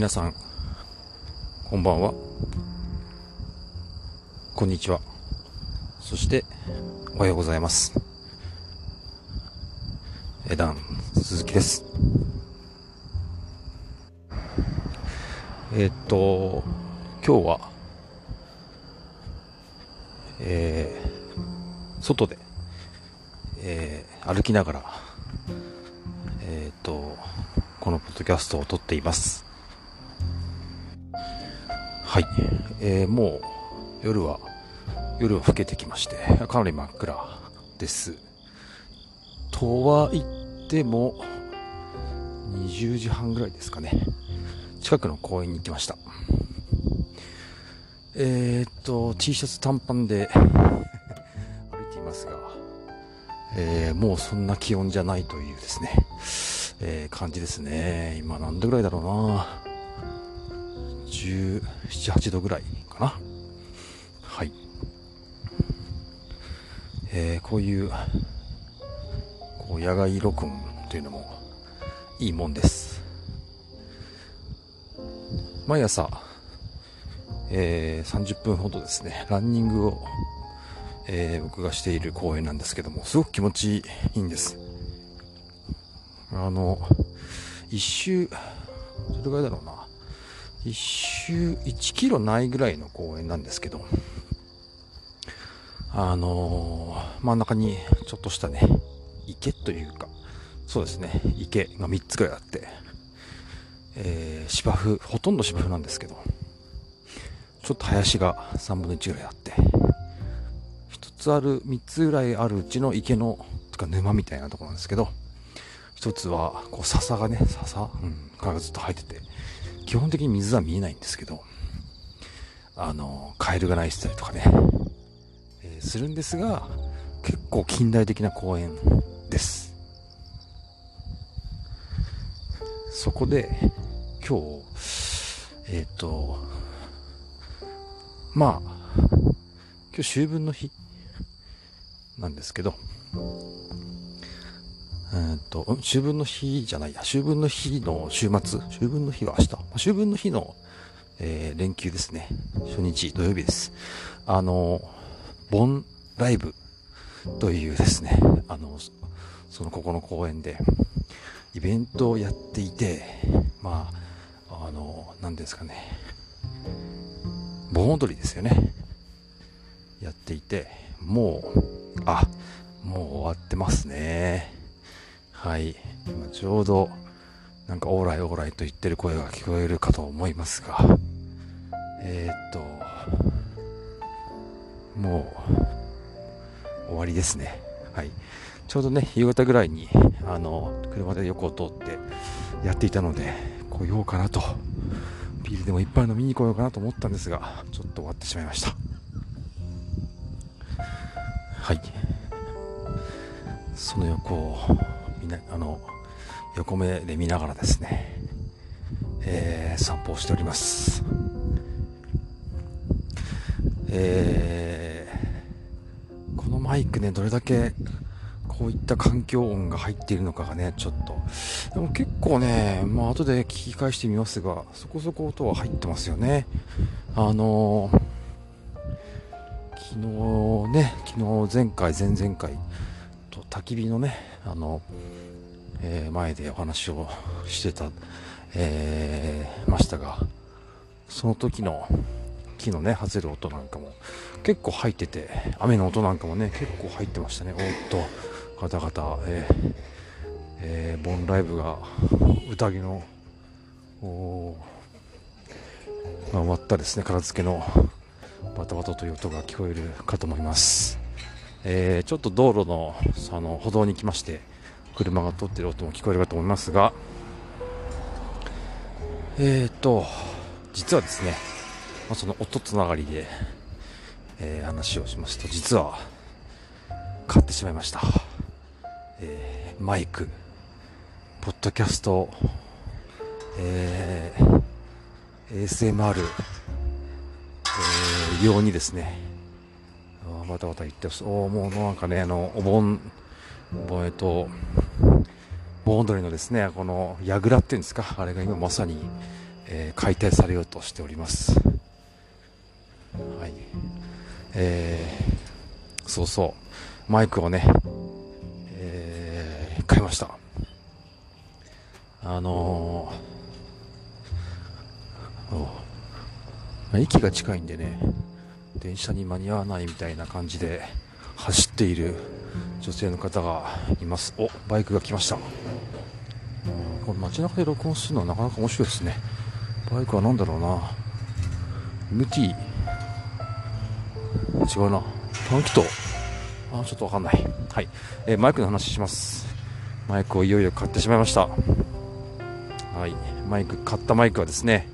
皆さんこんばんは。こんにちは。そしておはようございます。えだん鈴木です。えー、っと今日はえー、外で、えー、歩きながらえっとこのポッドキャストを撮っています。はい、えー、もう夜は夜は更けてきましてかなり真っ暗ですとは言っても20時半ぐらいですかね近くの公園に行きましたえー、っと T シャツ短パンで 歩いていますが、えー、もうそんな気温じゃないというですねえー、感じですね。今何度ぐらいだろうな。17、8度ぐらいかな。はい。えー、こういう、こう野外録音というのもいいもんです。毎朝、えー、30分ほどですね、ランニングを、えー、僕がしている公園なんですけども、すごく気持ちいいんです。あの、一周、どれぐらいだろうな。一周1キロないぐらいの公園なんですけど、あのー、真ん中にちょっとしたね、池というか、そうですね、池が3つぐらいあって、えー、芝生、ほとんど芝生なんですけど、ちょっと林が3分の1ぐらいあって、1つある、3つぐらいあるうちの池の、とか沼みたいなところなんですけど、一つは、こう、笹がね、笹、うん、がずっと生えてて、基本的に水は見えないんですけど、あの、カエルが鳴いてたりとかね、えー、するんですが、結構近代的な公園です。そこで、今日、えっ、ー、と、まあ、今日秋分の日なんですけど、えっと、秋分の日じゃないや、秋分の日の週末、秋分の日は明日、秋分の日の、えー、連休ですね。初日、土曜日です。あの、盆ライブというですね、あの、そのここの公園で、イベントをやっていて、まあ、あの、何ですかね、盆踊りですよね。やっていて、もう、あ、もう終わってますね。はい。今ちょうど、なんかオーライオーライと言ってる声が聞こえるかと思いますが、えー、っと、もう、終わりですね。はい。ちょうどね、夕方ぐらいに、あの、車で横を通ってやっていたので、来ようかなと、ビールでも一杯飲みに来ようかなと思ったんですが、ちょっと終わってしまいました。はい。その横を、みんな、あの、横目で見ながらですね、えー、散歩をしております。えー、このマイクね、どれだけこういった環境音が入っているのかがね、ちょっと。でも結構ね、まあ後で聞き返してみますが、そこそこ音は入ってますよね。あのー、昨日ね、昨日前回、前々回と焚き火のね、あの、えー、前でお話をしてた、えー、ましたが、その時の木のね、外れる音なんかも結構入ってて、雨の音なんかもね、結構入ってましたね。おっと、ガタガタ、えー、えー、ボンライブが、宴の、おま、終わったですね、片付けのバタバタという音が聞こえるかと思います。えー、ちょっと道路のあの歩道に来まして、車が通ってる音も聞こえるかと思いますが、えーと、実はですね、まあ、その音つながりで、えー、話をしますと、実は、買ってしまいました。えー、マイク、ポッドキャスト、えー、ASMR、えー、用にですね、バタバタ言ってます。おもうなんかね、あの、お盆、えっと、盆踊りのですね、この、櫓っていうんですか、あれが今まさに、えー、解体されようとしております。はい。えー、そうそう。マイクをね、えー、買いました。あのー、駅が近いんでね電車に間に合わないみたいな感じで走っている女性の方がいます。おバイクが来ました。これ街中で録音するのはなかなか面白いですね。バイクは何だろうな。MT 違うな。短気筒あちょっとわかんない。はい、えー、マイクの話します。マイクをいよいよ買ってしまいました。はい。マイク買ったマイクはですね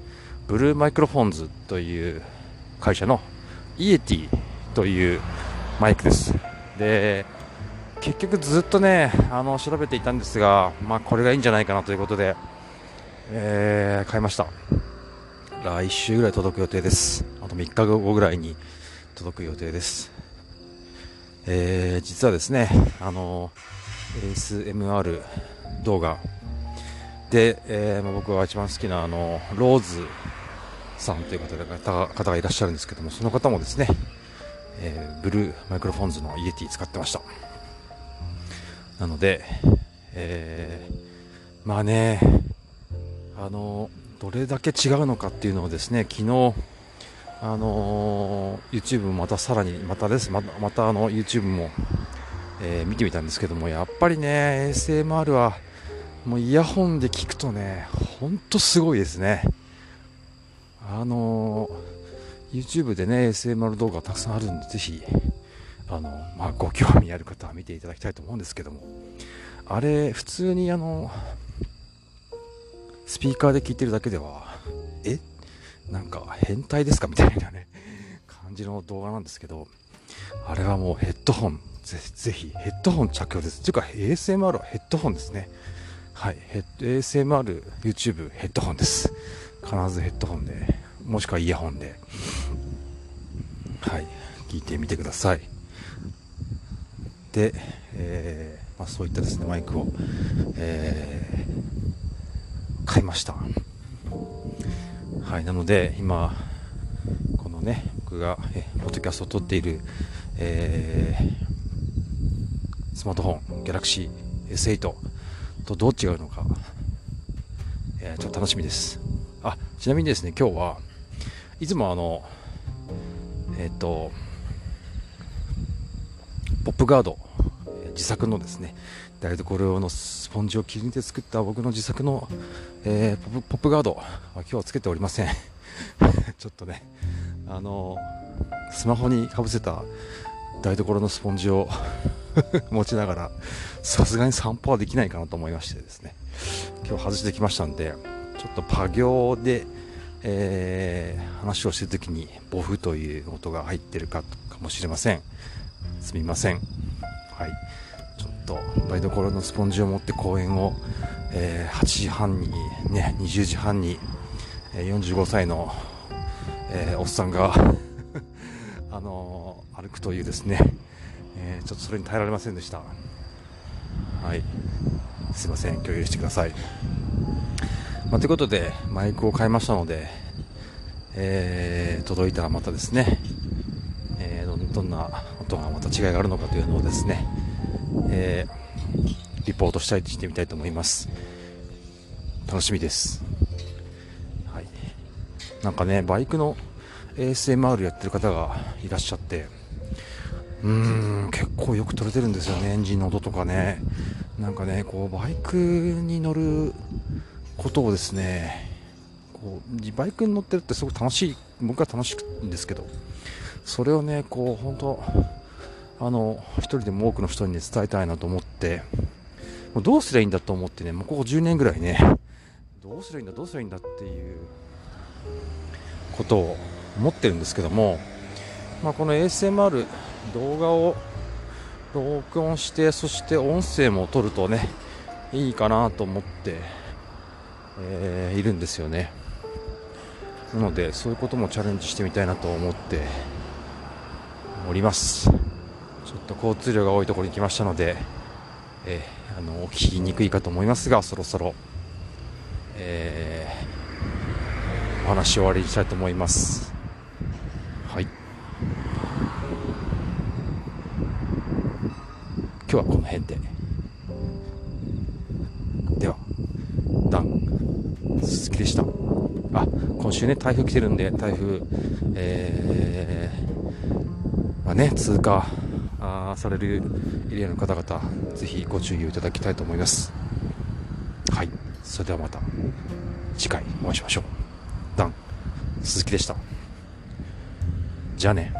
ブルーマイクロフォンズという会社のイエティというマイクです。で結局ずっとねあの調べていたんですが、まあ、これがいいんじゃないかなということで、えー、買いました。来週ぐらい届く予定です。あと3日後ぐらいに届く予定です。えー、実はですねあの ASMR 動画。で、えー、僕が一番好きなあのローズさんという方が方がいらっしゃるんですけどもその方もですね、えー、ブルーマイクロフォンズのイエティ使ってました。なので、えー、まあねあのどれだけ違うのかっていうのをですね昨日あの、YouTube もまたさらにまたです。ままたあの YouTube も、えー、見てみたんですけどもやっぱりね ASMR はもうイヤホンで聞くとねほんとすごいですね。あのー、YouTube でね SMR 動画たくさんあるんでぜひあの、まあ、ご興味ある方は見ていただきたいと思うんですけども。あれ普通にあのスピーカーで聞いてるだけではえ？なんか変態ですか？みたいなね感じの動画なんですけど。あれはもうヘッドホン。ぜぜひヘッドホン着用です。というか ASMR はヘッドホンですね。はい ASMR YouTube ヘッドホンです。必ずヘッドホンでもしくはイヤホンで。はい。聞いてみてください。で、えー、まあ、そういったですねマイクを、えー、買いました。はい。なので今このね僕がえポッドキャストを撮っている、えー、スマートフォン Galaxy S8 とどう違うのか、えー、ちょっと楽しみです。あちなみにですね今日はいつもあのえっ、ー、とポップガード自作のですね台所用のスポンジを切り抜いて作った僕の自作の、えー、ポップガードは今日はつけておりません。ちょっとねあのスマホにかぶせた台所のスポンジを 持ちながらさすがに散歩はできないかなと思いましてですね。今日外してきましたんでちょっとパ行で、えー、話をしてる時にボフという音が入ってるかかもしれません。すみません。はい。ちょっと台所のスポンジを持って公園を、えー、8時半にね20時半に、えー、45歳の、えー、おっさんが あの、歩くというですね、えちょっとそれに耐えられませんでした。はい。すいません。共有してください、まあ、ということでマイクを買いましたので、え届いたらまたですね、えどんな音がまた違いがあるのかというのをですねえー、リポートしたいしてみたいと思います。楽しみです。はい。なんかねバイクの ASMR やってる方がいらっしゃってうーん結構よく撮れてるんですよね。エンジンの音とかね。なんかねこうバイクに乗ることをですねこうバイクに乗ってるってすごく楽しい僕は楽しいんですけどそれをねこう本当あの一人でも多くの人に、ね、伝えたいなと思ってもうどうすりゃいいんだと思ってねもうここ10年ぐらいねどうすりゃいいんだどうすりゃいいんだっていうことを思ってるんですけども、まあ、この ASMR 動画を録音してそして音声も取るとねいいかなと思って、えー、いるんですよね。なのでそういうこともチャレンジしてみたいなと思っております。ちょっと交通量が多いところに来ましたので、えー、あのお聞きにくいかと思いますがそろそろ、えー、お話終わりにしたいと思います。はい。今日はこの辺ではダン鈴木でしたあ今週ね台風来てるんで台風えー、まあね通過あされるエリアの方々ぜひご注意をいただきたいと思います。はい。それではまた次回お会いしましょう。ダン。鈴木でした。じゃあね。